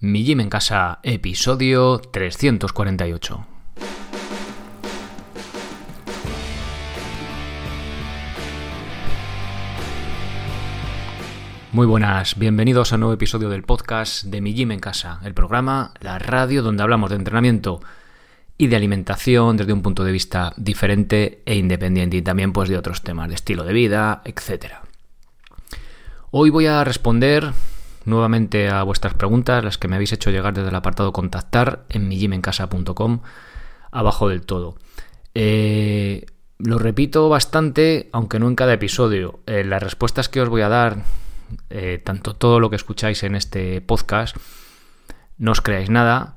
Mi Gym en Casa, episodio 348. Muy buenas, bienvenidos a un nuevo episodio del podcast de Mi Gym en Casa, el programa, la radio donde hablamos de entrenamiento y de alimentación desde un punto de vista diferente e independiente y también pues de otros temas de estilo de vida, etc. Hoy voy a responder nuevamente a vuestras preguntas, las que me habéis hecho llegar desde el apartado contactar en mijimencasa.com, abajo del todo. Eh, lo repito bastante, aunque no en cada episodio. Eh, las respuestas que os voy a dar, eh, tanto todo lo que escucháis en este podcast, no os creáis nada.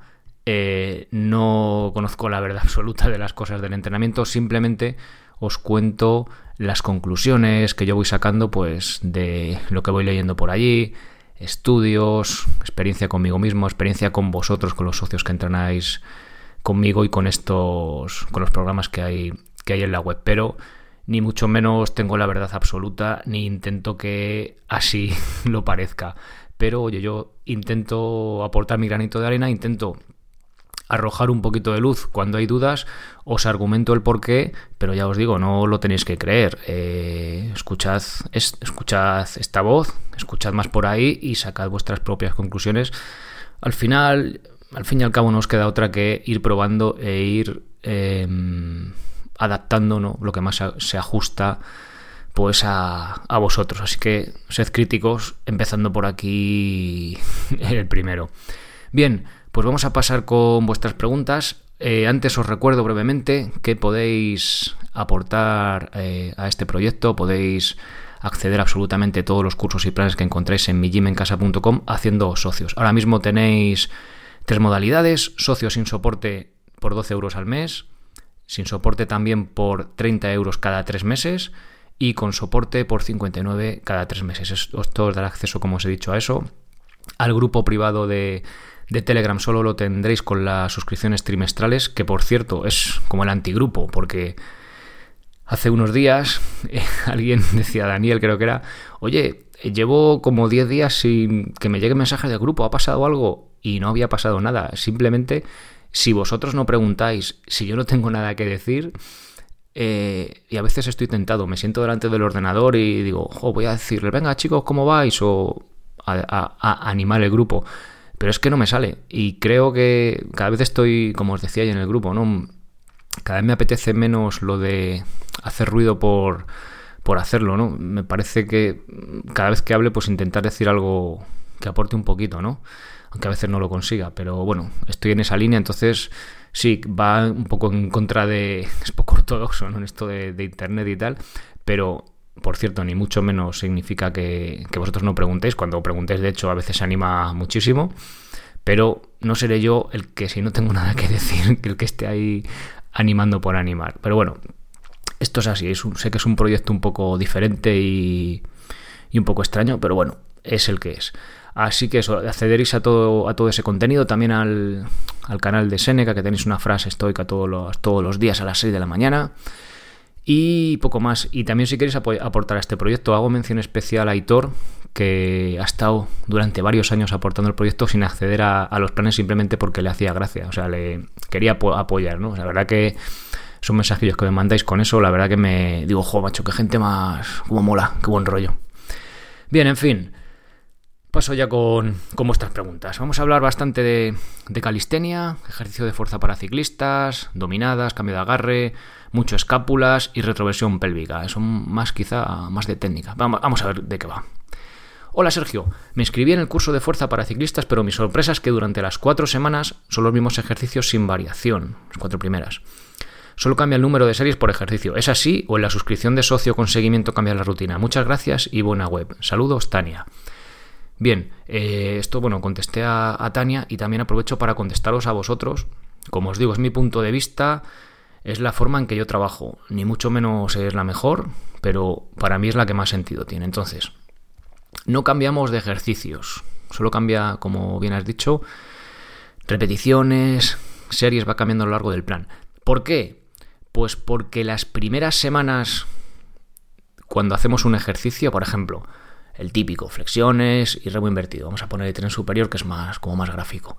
no conozco la verdad absoluta de las cosas del entrenamiento, simplemente os cuento las conclusiones que yo voy sacando pues de lo que voy leyendo por allí, estudios, experiencia conmigo mismo, experiencia con vosotros, con los socios que entrenáis conmigo y con estos, con los programas que hay, que hay en la web. Pero ni mucho menos tengo la verdad absoluta, ni intento que así lo parezca. Pero oye, yo intento aportar mi granito de arena, intento arrojar un poquito de luz cuando hay dudas, os argumento el porqué, pero ya os digo, no lo tenéis que creer. Eh, escuchad, escuchad esta voz, escuchad más por ahí y sacad vuestras propias conclusiones. Al final, al fin y al cabo, no os queda otra que ir probando e ir em, adaptando lo que más se ajusta pues a, a, vosotros. Así que sed críticos, empezando por aquí el primero. Bien, pues vamos a pasar con vuestras preguntas. Eh, antes os recuerdo brevemente que podéis aportar eh, a este proyecto, podéis acceder a absolutamente todos los cursos y planes que encontráis en mijimencasa.com haciendo socios. Ahora mismo tenéis tres modalidades, socios sin soporte por 12 euros al mes, sin soporte también por 30 euros cada tres meses y con soporte por 59 cada tres meses. Esto os dará acceso, como os he dicho, a eso, al grupo privado de de Telegram solo lo tendréis con las suscripciones trimestrales, que por cierto es como el antigrupo, porque hace unos días eh, alguien decía, Daniel creo que era, oye, llevo como 10 días sin que me llegue mensaje del grupo, ¿ha pasado algo? Y no había pasado nada, simplemente si vosotros no preguntáis, si yo no tengo nada que decir, eh, y a veces estoy tentado, me siento delante del ordenador y digo, voy a decirle, venga chicos, ¿cómo vais? O a animar el grupo pero es que no me sale. Y creo que cada vez estoy, como os decía ahí en el grupo, ¿no? Cada vez me apetece menos lo de hacer ruido por, por hacerlo, ¿no? Me parece que cada vez que hable, pues intentar decir algo que aporte un poquito, ¿no? Aunque a veces no lo consiga, pero bueno, estoy en esa línea, entonces sí, va un poco en contra de... es poco ortodoxo, ¿no? En esto de Internet y tal, pero por cierto, ni mucho menos significa que, vosotros no preguntéis. Cuando preguntéis, de hecho, a veces se anima muchísimo. Pero no seré yo el que, si no tengo nada que decir, que el que esté ahí animando por animar. Pero bueno, esto es así. sé que es un proyecto un poco diferente y, un poco extraño, pero bueno, es el que es. Así que eso, accederéis a todo, a todo ese contenido, también al, al canal de Seneca, que tenéis una frase estoica todos los, todos los días a las 6 de la mañana. Y poco más. Y también si queréis aportar a este proyecto, hago mención especial a Aitor, que ha estado durante varios años aportando el proyecto sin acceder a, los planes simplemente porque le hacía gracia. O sea, le quería apoyar, ¿no? La verdad que son mensajillos que me mandáis con eso. La verdad que me digo, jo, macho, qué gente más. como mola, qué buen rollo. Bien, en fin. Paso ya con, vuestras preguntas. Vamos a hablar bastante de, de calistenia, ejercicio de fuerza para ciclistas, dominadas, cambio de agarre, mucho escápulas y retroversión pélvica. Son más quizá más de técnica. Vamos, vamos a ver de qué va. Hola Sergio, me inscribí en el curso de fuerza para ciclistas, pero mi sorpresa es que durante las cuatro semanas son los mismos ejercicios sin variación, las cuatro primeras. Solo cambia el número de series por ejercicio. ¿Es así o en la suscripción de socio con seguimiento cambia la rutina? Muchas gracias y buena web. Saludos, Tania. Bien, eh, esto, bueno, contesté a, Tania y también aprovecho para contestaros a vosotros. Como os digo, es mi punto de vista, es la forma en que yo trabajo. Ni mucho menos es la mejor, pero para mí es la que más sentido tiene. Entonces, no cambiamos de ejercicios, solo cambia, como bien has dicho, repeticiones, series, va cambiando a lo largo del plan. ¿Por qué? Pues porque las primeras semanas, cuando hacemos un ejercicio, por ejemplo, el típico, flexiones y remo invertido. Vamos a poner el tren superior que es más como más gráfico.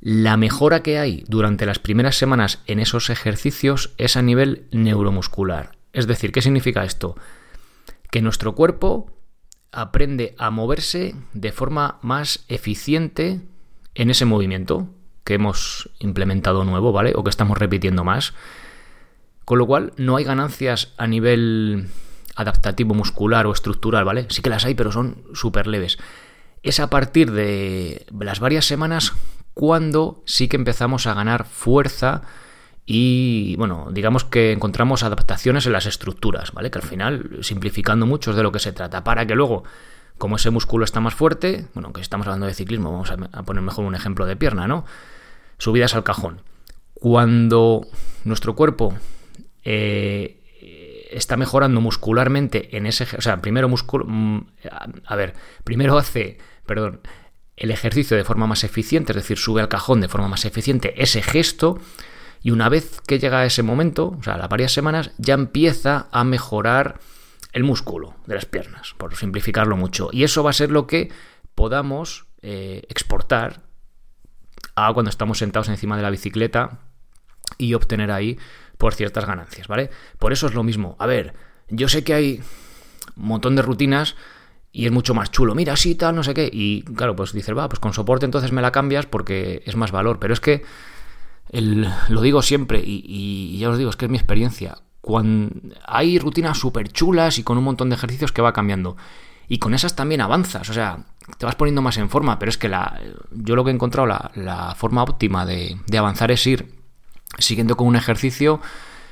La mejora que hay durante las primeras semanas en esos ejercicios es a nivel neuromuscular. Es decir, ¿qué significa esto? Que nuestro cuerpo aprende a moverse de forma más eficiente en ese movimiento que hemos implementado nuevo, ¿vale? O que estamos repitiendo más. Con lo cual, no hay ganancias a nivel adaptativo muscular o estructural, ¿vale? Sí que las hay, pero son súper leves. Es a partir de las varias semanas cuando sí que empezamos a ganar fuerza y, bueno, digamos que encontramos adaptaciones en las estructuras, ¿vale? Que al final, simplificando mucho, es de lo que se trata, para que luego como ese músculo está más fuerte, bueno, que estamos hablando de ciclismo, vamos a, poner mejor un ejemplo de pierna, ¿no? Subidas al cajón. Cuando nuestro cuerpo eh, está mejorando muscularmente en ese, o sea, primero músculo, mm, a ver, primero hace, perdón, el ejercicio de forma más eficiente, es decir, sube al cajón de forma más eficiente ese gesto, y una vez que llega a ese momento, o sea, a las varias semanas, ya empieza a mejorar el músculo de las piernas, por simplificarlo mucho. Y eso va a ser lo que podamos eh, exportar a cuando estamos sentados encima de la bicicleta y obtener ahí por ciertas ganancias, ¿vale? Por eso es lo mismo. A ver, yo sé que hay un montón de rutinas y es mucho más chulo. Mira, sí, tal, no sé qué. Y claro, pues dices, va, pues con soporte entonces me la cambias porque es más valor. Pero es que lo digo siempre y, y, ya os digo, es que es mi experiencia hay rutinas súper chulas y con un montón de ejercicios que va cambiando. Y con esas también avanzas, o sea, te vas poniendo más en forma, pero es que la, yo lo que he encontrado, la, forma óptima de, avanzar es ir siguiendo con un ejercicio,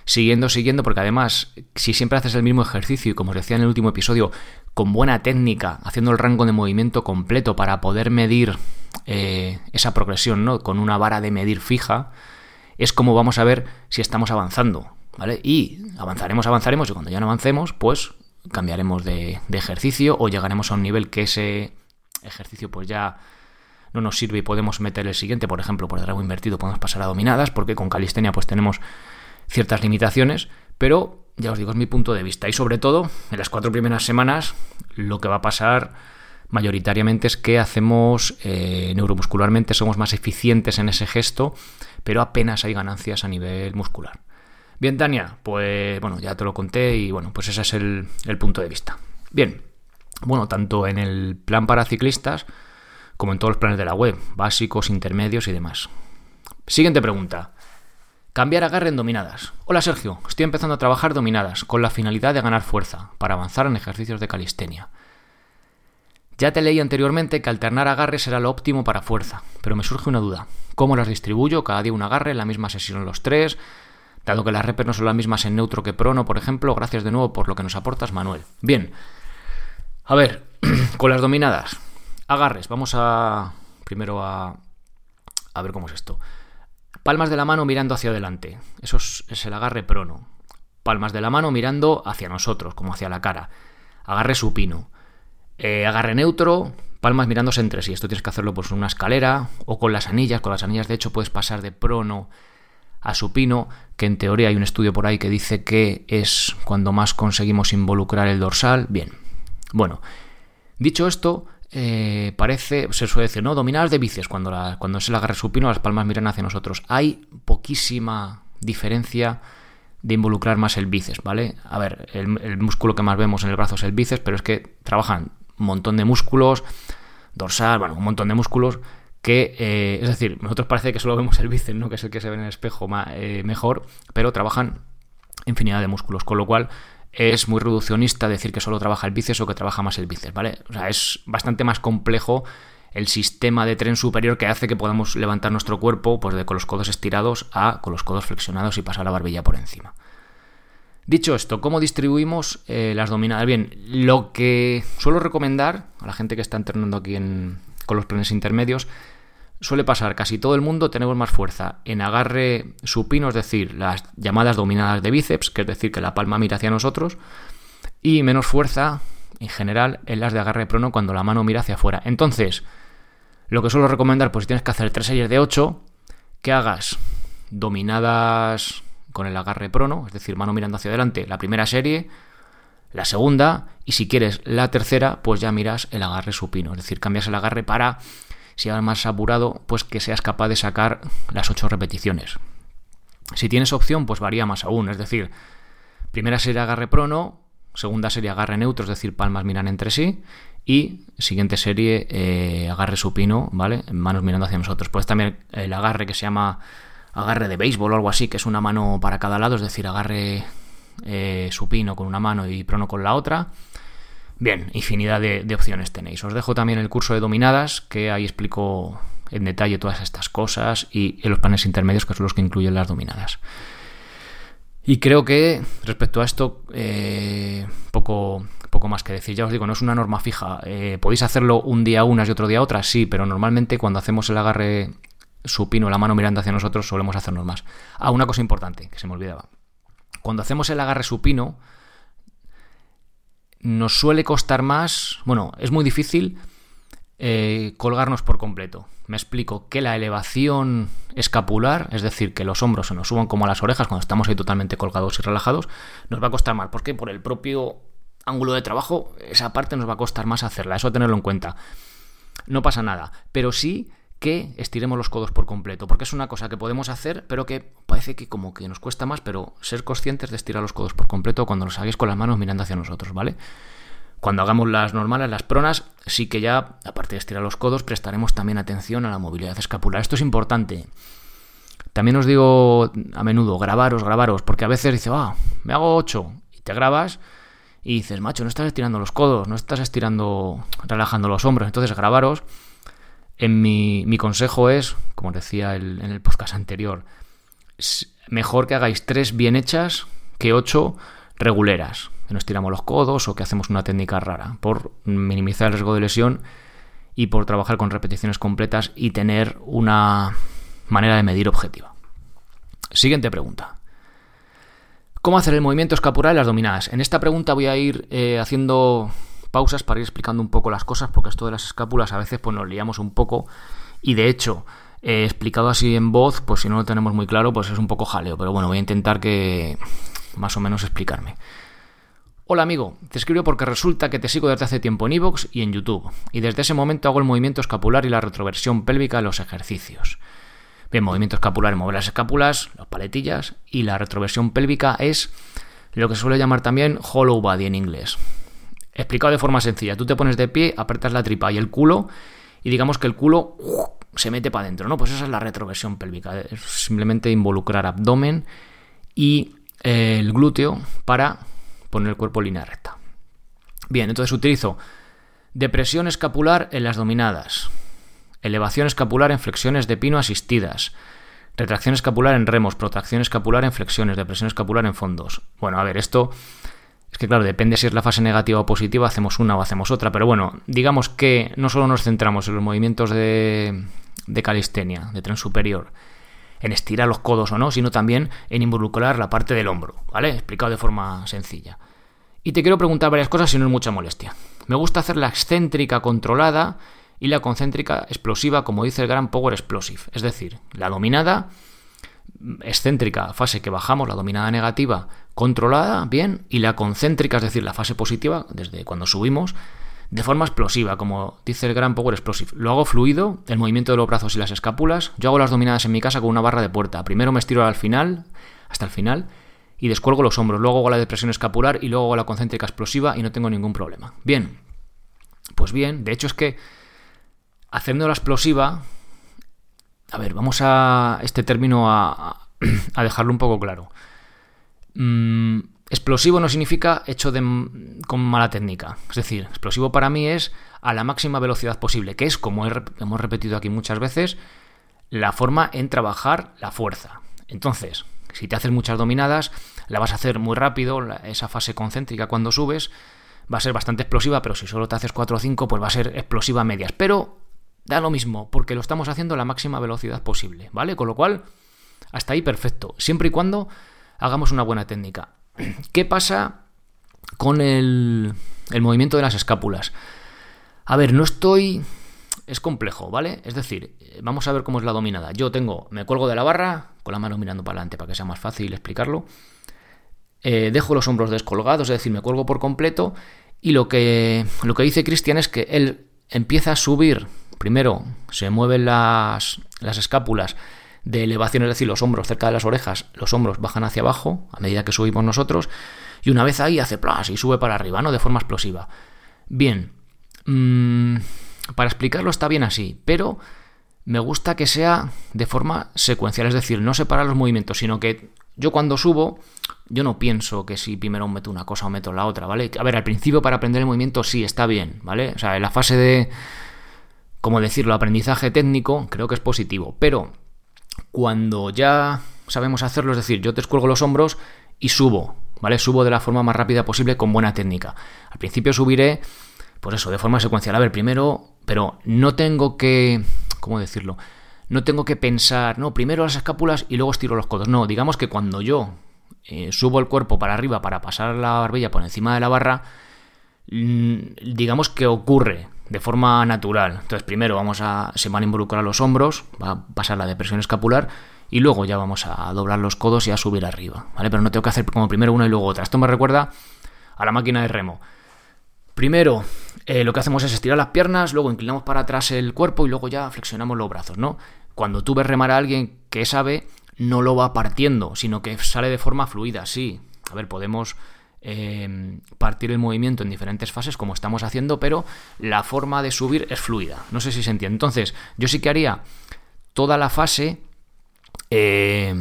siguiendo, siguiendo, porque además, si siempre haces el mismo ejercicio y como os decía en el último episodio, con buena técnica, haciendo el rango de movimiento completo para poder medir eh, esa progresión, ¿no? Con una vara de medir fija, es como vamos a ver si estamos avanzando. ¿vale? Y avanzaremos, avanzaremos y cuando ya no avancemos, pues cambiaremos de, ejercicio o llegaremos a un nivel que ese ejercicio pues ya no nos sirve y podemos meter el siguiente, por ejemplo, por drago invertido podemos pasar a dominadas, porque con calistenia pues tenemos ciertas limitaciones, pero ya os digo, es mi punto de vista. Y sobre todo, en las cuatro primeras semanas, lo que va a pasar mayoritariamente es que hacemos eh, neuromuscularmente, somos más eficientes en ese gesto, pero apenas hay ganancias a nivel muscular. Bien, Tania, pues bueno, ya te lo conté y bueno, pues ese es el, punto de vista. Bien, bueno, tanto en el plan para ciclistas como en todos los planes de la web, básicos, intermedios y demás. Siguiente pregunta. Cambiar agarre en dominadas. Hola Sergio, estoy empezando a trabajar dominadas con la finalidad de ganar fuerza para avanzar en ejercicios de calistenia. Ya te leí anteriormente que alternar agarre será lo óptimo para fuerza, pero me surge una duda. ¿Cómo las distribuyo? Cada día un agarre, en la misma sesión los tres, Dado que las repes no son las mismas en neutro que prono, por ejemplo, gracias de nuevo por lo que nos aportas, Manuel. Bien. A ver, con las dominadas. Agarres. Vamos a. Primero a. Ver cómo es esto. Palmas de la mano mirando hacia adelante. Eso es, el agarre prono. Palmas de la mano mirando hacia nosotros, como hacia la cara. Agarre supino. Eh, agarre neutro, palmas mirándose entre sí. Esto tienes que hacerlo por una escalera o con las anillas. Con las anillas, de hecho, puedes pasar de prono a supino, que en teoría hay un estudio por ahí que dice que es cuando más conseguimos involucrar el dorsal. Bien, bueno, dicho esto, eh, parece, se suele decir, ¿no? Dominadas de bíceps, cuando, cuando se la agarre supino, las palmas miran hacia nosotros. Hay poquísima diferencia de involucrar más el bíceps, ¿vale? A ver, el, músculo que más vemos en el brazo es el bíceps, pero es que trabajan un montón de músculos, dorsal, bueno, un montón de músculos que, eh, es decir, nosotros parece que solo vemos el bíceps, ¿no? que es el que se ve en el espejo eh, mejor, pero trabajan infinidad de músculos, con lo cual es muy reduccionista decir que solo trabaja el bíceps o que trabaja más el bíceps, ¿vale? O sea, es bastante más complejo el sistema de tren superior que hace que podamos levantar nuestro cuerpo pues de con los codos estirados a con los codos flexionados y pasar la barbilla por encima. Dicho esto, ¿cómo distribuimos eh, las dominadas? Bien, lo que suelo recomendar a la gente que está entrenando aquí con los planes intermedios suele pasar casi todo el mundo tenemos más fuerza en agarre supino, es decir, las llamadas dominadas de bíceps, que es decir, que la palma mira hacia nosotros, y menos fuerza en general en las de agarre prono cuando la mano mira hacia afuera. Entonces, lo que suelo recomendar, pues si tienes que hacer tres series de 8, que hagas dominadas con el agarre prono, es decir, mano mirando hacia adelante, la primera serie, la segunda y si quieres la tercera, pues ya miras el agarre supino, es decir, cambias el agarre para, si vas más apurado, pues que seas capaz de sacar las ocho repeticiones. Si tienes opción, pues varía más aún, es decir, primera serie agarre prono, segunda serie agarre neutro, es decir, palmas miran entre sí, y siguiente serie eh, agarre supino, ¿vale? Manos mirando hacia nosotros. Pues también el agarre que se llama agarre de béisbol o algo así, que es una mano para cada lado, es decir, agarre eh, supino con una mano y prono con la otra. Bien, infinidad de, opciones tenéis. Os dejo también el curso de dominadas, que ahí explico en detalle todas estas cosas, y en los paneles intermedios, que son los que incluyen las dominadas. Y creo que respecto a esto, eh, poco, poco más que decir. Ya os digo, no es una norma fija. Eh, podéis hacerlo un día unas y otro día otras, sí, pero normalmente cuando hacemos el agarre supino, la mano mirando hacia nosotros, solemos hacernos más. Ah, una cosa importante, que se me olvidaba. Cuando hacemos el agarre supino, nos suele costar más, bueno, es muy difícil eh, colgarnos por completo. Me explico que la elevación escapular, es decir, que los hombros se nos suban como a las orejas cuando estamos ahí totalmente colgados y relajados, nos va a costar más. ¿Por qué? Por el propio ángulo de trabajo, esa parte nos va a costar más hacerla. Eso tenerlo en cuenta. No pasa nada. Pero sí estiremos los codos por completo, porque es una cosa que podemos hacer, pero que parece que como que nos cuesta más, pero ser conscientes de estirar los codos por completo cuando los hagáis con las manos mirando hacia nosotros, ¿vale? Cuando hagamos las normales, las pronas, sí que ya, aparte de estirar los codos, prestaremos también atención a la movilidad escapular. Esto es importante. También os digo a menudo, grabaros, grabaros, porque a veces dice, ah, me hago 8 y te grabas y dices, macho, no estás estirando los codos, no estás estirando, relajando los hombros. Entonces, grabaros en mi, consejo es, como decía en el podcast anterior, mejor que hagáis tres bien hechas que ocho reguleras. Que nos tiramos los codos o que hacemos una técnica rara, por minimizar el riesgo de lesión y por trabajar con repeticiones completas y tener una manera de medir objetiva. Siguiente pregunta. ¿Cómo hacer el movimiento escapular en las dominadas? En esta pregunta voy a ir eh, haciendo pausas para ir explicando un poco las cosas, porque esto de las escápulas a veces pues nos liamos un poco y de hecho, he explicado así en voz, pues si no lo tenemos muy claro, pues es un poco jaleo, pero bueno, voy a intentar que más o menos explicarme. Hola amigo, te escribo porque resulta que te sigo desde hace tiempo en Evox y en YouTube, y desde ese momento hago el movimiento escapular y la retroversión pélvica en los ejercicios. Bien, movimiento escapular es mover las escápulas, las paletillas, y la retroversión pélvica es lo que se suele llamar también hollow body en inglés. Explicado de forma sencilla, tú te pones de pie, apretas la tripa y el culo y digamos que el culo se mete para adentro, ¿no? Pues esa es la retroversión pélvica, es simplemente involucrar abdomen y eh, el glúteo para poner el cuerpo en línea recta. Bien, entonces utilizo depresión escapular en las dominadas, elevación escapular en flexiones de pino asistidas, retracción escapular en remos, protracción escapular en flexiones, depresión escapular en fondos. Bueno, a ver, esto es que claro, depende si es la fase negativa o positiva, hacemos una o hacemos otra, pero bueno, digamos que no solo nos centramos en los movimientos de, de calistenia, de tren superior, en estirar los codos o no, sino también en involucrar la parte del hombro, ¿vale? Explicado de forma sencilla. Y te quiero preguntar varias cosas si no es mucha molestia. Me gusta hacer la excéntrica controlada y la concéntrica explosiva, como dice el gran Power Explosive. Es decir, la dominada excéntrica, fase que bajamos, la dominada negativa controlada, bien, y la concéntrica, es decir, la fase positiva, desde cuando subimos, de forma explosiva, como dice el gran Power Explosive. Lo hago fluido, el movimiento de los brazos y las escápulas. Yo hago las dominadas en mi casa con una barra de puerta. Primero me estiro al final, hasta el final, y descuelgo los hombros. Luego hago la depresión escapular y luego hago la concéntrica explosiva y no tengo ningún problema. Bien, pues bien, de hecho es que haciendo la explosiva a ver, vamos a este término a, dejarlo un poco claro. Mm, explosivo no significa hecho con mala técnica. Es decir, explosivo para mí es a la máxima velocidad posible, que es, como hemos repetido aquí muchas veces, la forma en trabajar la fuerza. Entonces, si te haces muchas dominadas, la vas a hacer muy rápido, esa fase concéntrica cuando subes va a ser bastante explosiva, pero si solo te haces 4 o 5, pues va a ser explosiva a medias. Pero da lo mismo, porque lo estamos haciendo a la máxima velocidad posible, ¿vale? Con lo cual, hasta ahí perfecto, siempre y cuando hagamos una buena técnica. ¿Qué pasa con el, movimiento de las escápulas? A ver, no estoy... Es complejo, ¿vale? Es decir, vamos a ver cómo es la dominada. Yo tengo, me cuelgo de la barra, con la mano mirando para adelante para que sea más fácil explicarlo. eh, dejo los hombros descolgados, es decir, me cuelgo por completo y lo que, lo que dice Cristian es que él empieza a subir, primero se mueven las, las escápulas de elevación, es decir, los hombros cerca de las orejas, los hombros bajan hacia abajo a medida que subimos nosotros y una vez ahí hace plas y sube para arriba, ¿no? De forma explosiva. Bien, mm, para explicarlo está bien así, pero me gusta que sea de forma secuencial, es decir, no separar los movimientos, sino que yo cuando subo, yo no pienso que si primero meto una cosa o meto la otra, ¿vale? A ver, al principio para aprender el movimiento sí está bien, ¿vale? O sea, en la fase de, como decirlo, aprendizaje técnico, creo que es positivo, pero cuando ya sabemos hacerlo, es decir, yo te escuelgo los hombros y subo, ¿vale? Subo de la forma más rápida posible con buena técnica. Al principio subiré, pues eso, de forma secuencial. A ver, primero, pero no tengo que ¿cómo decirlo? No tengo que pensar, no, primero las escápulas y luego estiro los codos. No, digamos que cuando yo eh, subo el cuerpo para arriba para pasar la barbilla por encima de la barra, mm, digamos que ocurre de forma natural. Entonces, primero vamos a, se van a involucrar los hombros, va a pasar la depresión escapular y luego ya vamos a doblar los codos y a subir arriba, ¿vale? Pero no tengo que hacer como primero una y luego otra. Esto me recuerda a la máquina de remo. Primero, eh, lo que hacemos es estirar las piernas, luego inclinamos para atrás el cuerpo y luego ya flexionamos los brazos, ¿no? Cuando tú ves remar a alguien que sabe, no lo va partiendo, sino que sale de forma fluida, sí. A ver, podemos eh, partir el movimiento en diferentes fases como estamos haciendo, pero la forma de subir es fluida. No sé si se entiende. Entonces, yo sí que haría toda la fase, eh,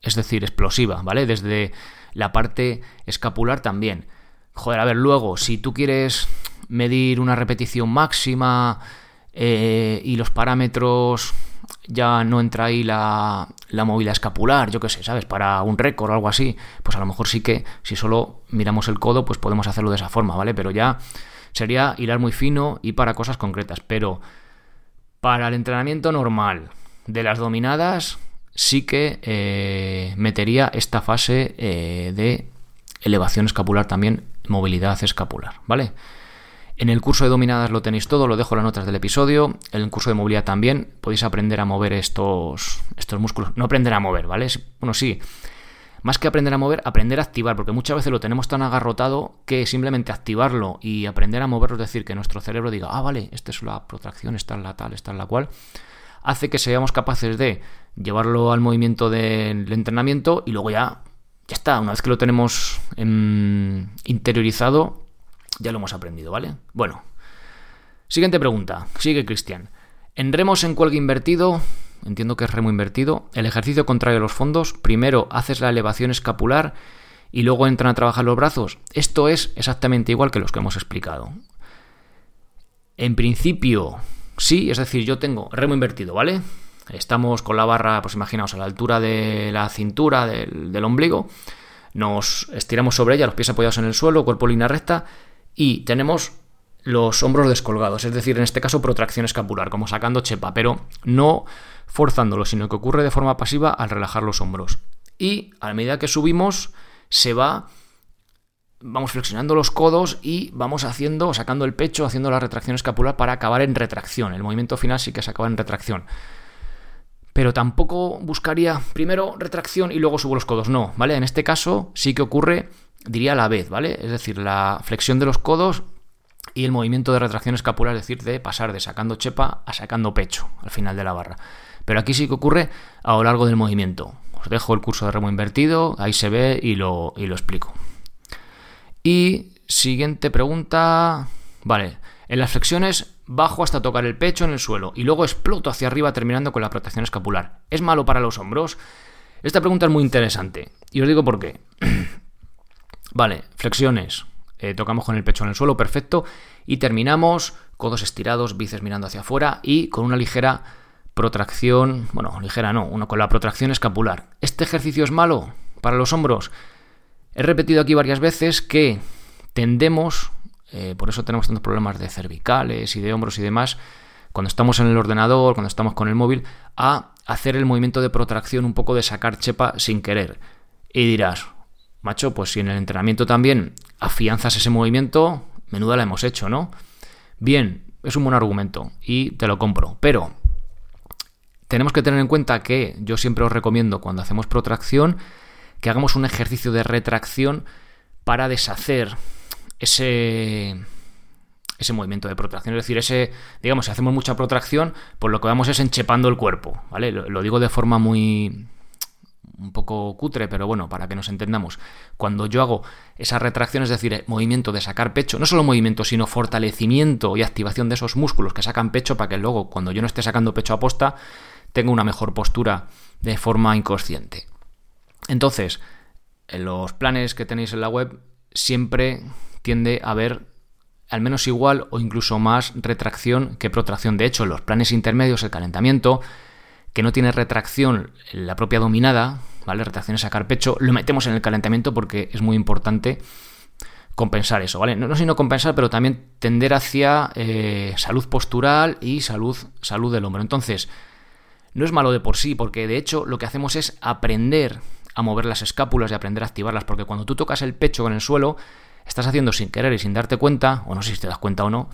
es decir, explosiva, ¿vale? Desde la parte escapular también. Joder, a ver, luego, si tú quieres medir una repetición máxima eh, y los parámetros ya no entra ahí la, la escapular, yo qué sé, ¿sabes? Para un récord o algo así, pues a lo mejor sí que si solo miramos el codo, pues podemos hacerlo de esa forma, ¿vale? Pero ya sería hilar muy fino y para cosas concretas. Pero para el entrenamiento normal de las dominadas, sí que eh, metería esta fase eh, de elevación escapular también movilidad escapular, ¿vale? En el curso de dominadas lo tenéis todo, lo dejo en las notas del episodio. En el curso de movilidad también podéis aprender a mover estos, estos músculos. No aprender a mover, ¿vale? Bueno, sí. Más que aprender a mover, aprender a activar, porque muchas veces lo tenemos tan agarrotado que simplemente activarlo y aprender a moverlo, es decir, que nuestro cerebro diga, ah, vale, esta es la protracción, esta es la tal, esta es la cual, hace que seamos capaces de llevarlo al movimiento del entrenamiento y luego ya ya está, una vez que lo tenemos interiorizado, ya lo hemos aprendido, ¿vale? Bueno, siguiente pregunta, sigue Cristian. En remos en cuelga invertido, entiendo que es remo invertido, el ejercicio contrario a los fondos, primero haces la elevación escapular y luego entran a trabajar los brazos. Esto es exactamente igual que los que hemos explicado. En principio, sí, es decir, yo tengo remo invertido, ¿vale? Estamos con la barra, pues imaginaos, a la altura de la cintura, del, ombligo. Nos estiramos sobre ella, los pies apoyados en el suelo, cuerpo línea recta. Y tenemos los hombros descolgados, es decir, en este caso protracción escapular, como sacando chepa, pero no forzándolo, sino que ocurre de forma pasiva al relajar los hombros. Y a medida que subimos, se va, vamos flexionando los codos y vamos haciendo, sacando el pecho, haciendo la retracción escapular para acabar en retracción. El movimiento final sí que se acaba en retracción pero tampoco buscaría primero retracción y luego subo los codos. No, ¿vale? En este caso sí que ocurre, diría a la vez, ¿vale? Es decir, la flexión de los codos y el movimiento de retracción escapular, es decir, de pasar de sacando chepa a sacando pecho al final de la barra. Pero aquí sí que ocurre a lo largo del movimiento. Os dejo el curso de remo invertido, ahí se ve y lo, y lo explico. Y siguiente pregunta. Vale, en las flexiones bajo hasta tocar el pecho en el suelo y luego exploto hacia arriba terminando con la protección escapular. ¿Es malo para los hombros? Esta pregunta es muy interesante y os digo por qué. Vale, flexiones. Eh, tocamos con el pecho en el suelo, perfecto. Y terminamos, codos estirados, bíceps mirando hacia afuera y con una ligera protracción, bueno, ligera no, uno con la protracción escapular. ¿Este ejercicio es malo para los hombros? He repetido aquí varias veces que tendemos eh, por eso tenemos tantos problemas de cervicales y de hombros y demás, cuando estamos en el ordenador, cuando estamos con el móvil, a hacer el movimiento de protracción un poco de sacar chepa sin querer. Y dirás, macho, pues si en el entrenamiento también afianzas ese movimiento, menuda la hemos hecho, ¿no? Bien, es un buen argumento y te lo compro, pero tenemos que tener en cuenta que yo siempre os recomiendo cuando hacemos protracción que hagamos un ejercicio de retracción para deshacer ese ese movimiento de protracción. Es decir, ese, digamos, si hacemos mucha protracción, pues lo que vamos es enchepando el cuerpo, ¿vale? Lo, digo de forma muy un poco cutre, pero bueno, para que nos entendamos. Cuando yo hago esa retracción, es decir, movimiento de sacar pecho, no solo movimiento, sino fortalecimiento y activación de esos músculos que sacan pecho para que luego, cuando yo no esté sacando pecho a posta, tenga una mejor postura de forma inconsciente. Entonces, en los planes que tenéis en la web siempre tiende a haber al menos igual o incluso más retracción que protracción. De hecho, en los planes intermedios, el calentamiento, que no tiene retracción la propia dominada, ¿vale? Retracción es sacar pecho, lo metemos en el calentamiento porque es muy importante compensar eso, ¿vale? No, no sino compensar, pero también tender hacia eh, salud postural y salud, salud del hombro. Entonces, no es malo de por sí, porque de hecho lo que hacemos es aprender a mover las escápulas y aprender a activarlas, porque cuando tú tocas el pecho con el suelo, estás haciendo sin querer y sin darte cuenta, o no sé si te das cuenta o no,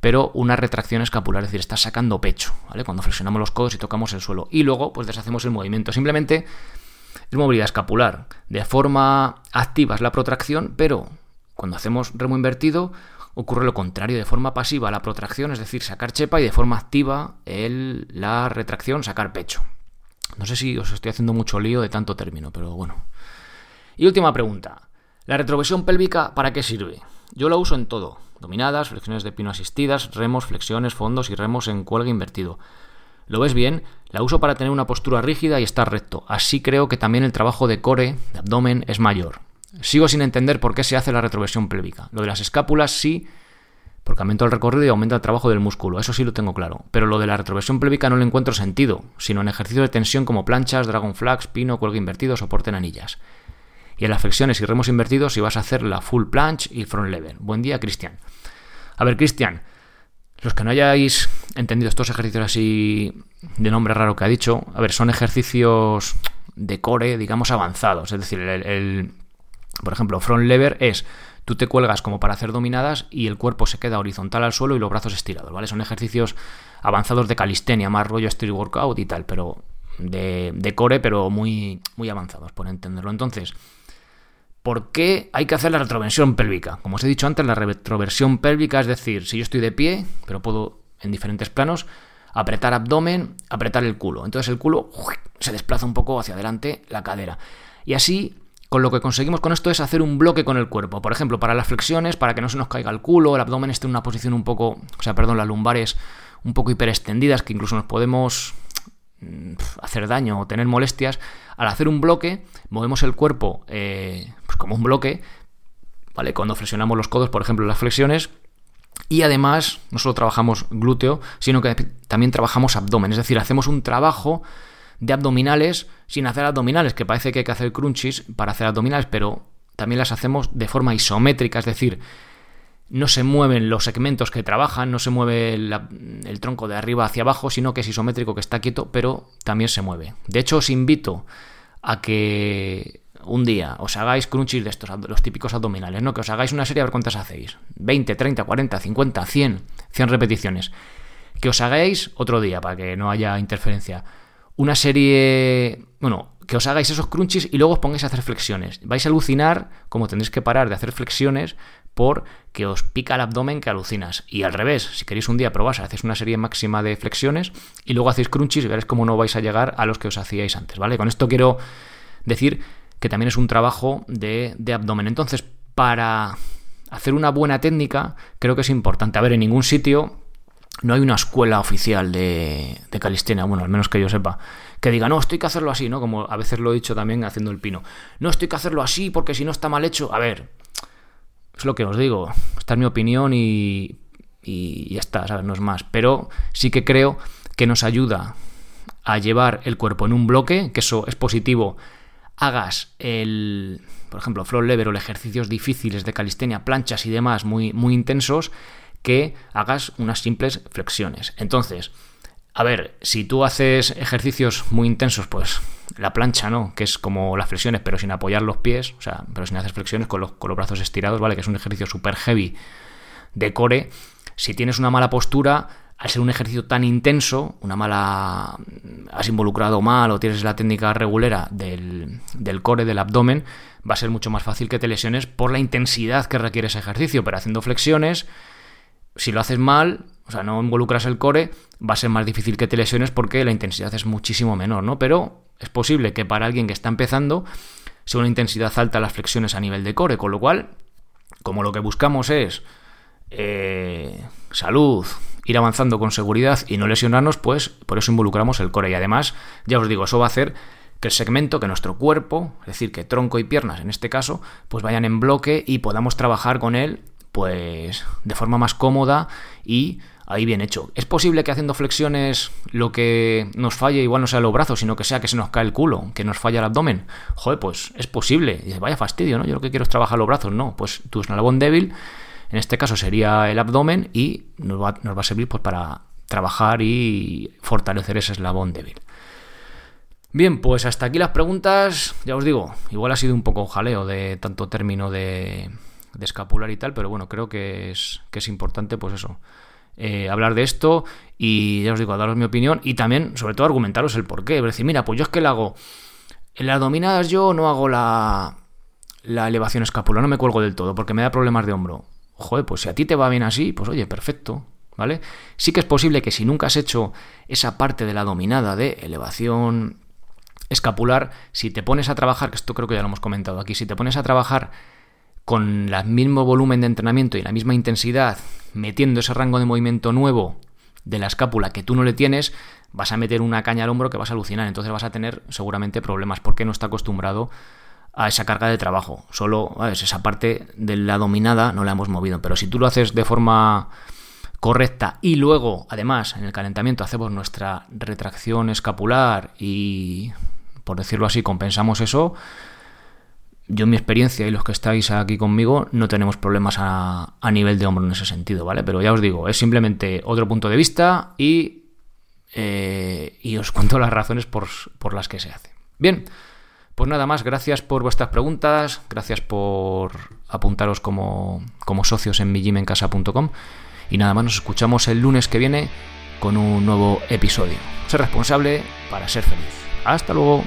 pero una retracción escapular, es decir, estás sacando pecho, ¿vale? Cuando flexionamos los codos y tocamos el suelo. Y luego, pues deshacemos el movimiento. Simplemente es movilidad escapular. De forma activa es la protracción, pero cuando hacemos remo invertido ocurre lo contrario, de forma pasiva la protracción, es decir, sacar chepa, y de forma activa el, la retracción, sacar pecho. No sé si os estoy haciendo mucho lío de tanto término, pero bueno. Y última pregunta. ¿La retroversión pélvica para qué sirve? Yo la uso en todo. Dominadas, flexiones de pino asistidas, remos, flexiones, fondos y remos en cuelga invertido. ¿Lo ves bien? La uso para tener una postura rígida y estar recto. Así creo que también el trabajo de core, de abdomen, es mayor. Sigo sin entender por qué se hace la retroversión pélvica. Lo de las escápulas sí, porque aumenta el recorrido y aumenta el trabajo del músculo. Eso sí lo tengo claro. Pero lo de la retroversión pélvica no le encuentro sentido, sino en ejercicios de tensión como planchas, dragon flags, pino, cuelga invertido, soporte en anillas y en las flexiones y remos invertidos si vas a hacer la full planche y front lever. Buen día, Cristian. A ver, Cristian, los que no hayáis entendido estos ejercicios así de nombre raro que ha dicho, a ver, son ejercicios de core, digamos, avanzados. Es decir, el, por ejemplo, front lever es tú te cuelgas como para hacer dominadas y el cuerpo se queda horizontal al suelo y los brazos estirados, ¿vale? Son ejercicios avanzados de calistenia, más rollo street workout y tal, pero de, de core, pero muy, muy avanzados, por entenderlo. Entonces, ¿Por qué hay que hacer la retroversión pélvica? Como os he dicho antes, la retroversión pélvica es decir, si yo estoy de pie, pero puedo en diferentes planos, apretar abdomen, apretar el culo. Entonces el culo se desplaza un poco hacia adelante, la cadera. Y así, con lo que conseguimos con esto es hacer un bloque con el cuerpo. Por ejemplo, para las flexiones, para que no se nos caiga el culo, el abdomen esté en una posición un poco, o sea, perdón, las lumbares un poco hiperextendidas, que incluso nos podemos mm, hacer daño o tener molestias, al hacer un bloque, movemos el cuerpo eh, pues como un bloque, ¿vale? Cuando flexionamos los codos, por ejemplo, las flexiones. Y además, no solo trabajamos glúteo, sino que también trabajamos abdomen. Es decir, hacemos un trabajo de abdominales sin hacer abdominales, que parece que hay que hacer crunchies para hacer abdominales, pero también las hacemos de forma isométrica, es decir, no se mueven los segmentos que trabajan, no se mueve el tronco de arriba hacia abajo, sino que es isométrico, que está quieto, pero también se mueve. De hecho, os invito a que un día os hagáis crunchies de estos, los típicos abdominales, ¿no? Que os hagáis una serie a ver cuántas hacéis. 20, 30, 40, 50, 100, 100 repeticiones. Que os hagáis otro día, para que no haya interferencia. Una serie, bueno, que os hagáis esos crunchies y luego os pongáis a hacer flexiones. Vais a alucinar como tendréis que parar de hacer flexiones por que os pica el abdomen que alucinas. Y al revés, si queréis un día probar, hacéis una serie máxima de flexiones y luego hacéis crunchies y veréis cómo no vais a llegar a los que os hacíais antes, ¿vale? Con esto quiero decir que también es un trabajo de, abdomen. Entonces, para hacer una buena técnica, creo que es importante. A ver, en ningún sitio no hay una escuela oficial de, de calistenia, bueno, al menos que yo sepa, que diga, no, estoy que hacerlo así, ¿no? Como a veces lo he dicho también haciendo el pino. No estoy que hacerlo así porque si no está mal hecho. A ver, es lo que os digo. Esta es mi opinión y, y ya está, ¿sabes? No es más. Pero sí que creo que nos ayuda a llevar el cuerpo en un bloque, que eso es positivo. Hagas el, por ejemplo, floor lever o ejercicios difíciles de calistenia, planchas y demás muy, muy intensos, que hagas unas simples flexiones. Entonces, a ver, si tú haces ejercicios muy intensos, pues la plancha, ¿no? Que es como las flexiones, pero sin apoyar los pies, o sea, pero sin hacer flexiones con los, con los brazos estirados, ¿vale? Que es un ejercicio súper heavy de core. Si tienes una mala postura, al ser un ejercicio tan intenso, una mala has involucrado mal o tienes la técnica regulera del, del core, del abdomen, va a ser mucho más fácil que te lesiones por la intensidad que requiere ese ejercicio. Pero haciendo flexiones, si lo haces mal, o sea, no involucras el core, va a ser más difícil que te lesiones porque la intensidad es muchísimo menor, ¿no? Pero es posible que para alguien que está empezando sea una intensidad alta las flexiones a nivel de core, con lo cual, como lo que buscamos es eh, salud, ir avanzando con seguridad y no lesionarnos, pues por eso involucramos el core. Y además, ya os digo, eso va a hacer que el segmento, que nuestro cuerpo, es decir, que tronco y piernas en este caso, pues vayan en bloque y podamos trabajar con él pues de forma más cómoda y ahí bien hecho. Es posible que haciendo flexiones lo que nos falle igual no sea los brazos, sino que sea que se nos cae el culo, que nos falla el abdomen. Joder, pues es posible. Y vaya fastidio, ¿no? Yo lo que quiero es trabajar los brazos. No, pues tu eslabón débil, en este caso sería el abdomen y nos va, nos va a servir pues para trabajar y fortalecer ese eslabón débil. Bien, pues hasta aquí las preguntas. Ya os digo, igual ha sido un poco jaleo de tanto término de escapular y tal, pero bueno, creo que es, que es importante, pues eso, eh, hablar de esto y ya os digo, daros mi opinión y también, sobre todo, argumentaros el por qué. Es decir, mira, pues yo es que la hago. En las dominadas yo no hago la, la elevación escapular, no me cuelgo del todo porque me da problemas de hombro. Joder, pues si a ti te va bien así, pues oye, perfecto, ¿vale? Sí que es posible que si nunca has hecho esa parte de la dominada de elevación escapular, si te pones a trabajar, que esto creo que ya lo hemos comentado aquí, si te pones a trabajar con el mismo volumen de entrenamiento y la misma intensidad, metiendo ese rango de movimiento nuevo de la escápula que tú no le tienes, vas a meter una caña al hombro que vas a alucinar. Entonces vas a tener seguramente problemas porque no está acostumbrado a esa carga de trabajo. Solo esa parte de la dominada no la hemos movido. Pero si tú lo haces de forma correcta y luego, además, en el calentamiento hacemos nuestra retracción escapular y, por decirlo así, compensamos eso, yo en mi experiencia y los que estáis aquí conmigo no tenemos problemas a, nivel de hombro en ese sentido, ¿vale? Pero ya os digo, es simplemente otro punto de vista y, eh, y os cuento las razones por, las que se hace. Bien, pues nada más, gracias por vuestras preguntas, gracias por apuntaros como, como socios en mijimencasa.com y nada más, nos escuchamos el lunes que viene con un nuevo episodio. Ser responsable para ser feliz. Hasta luego.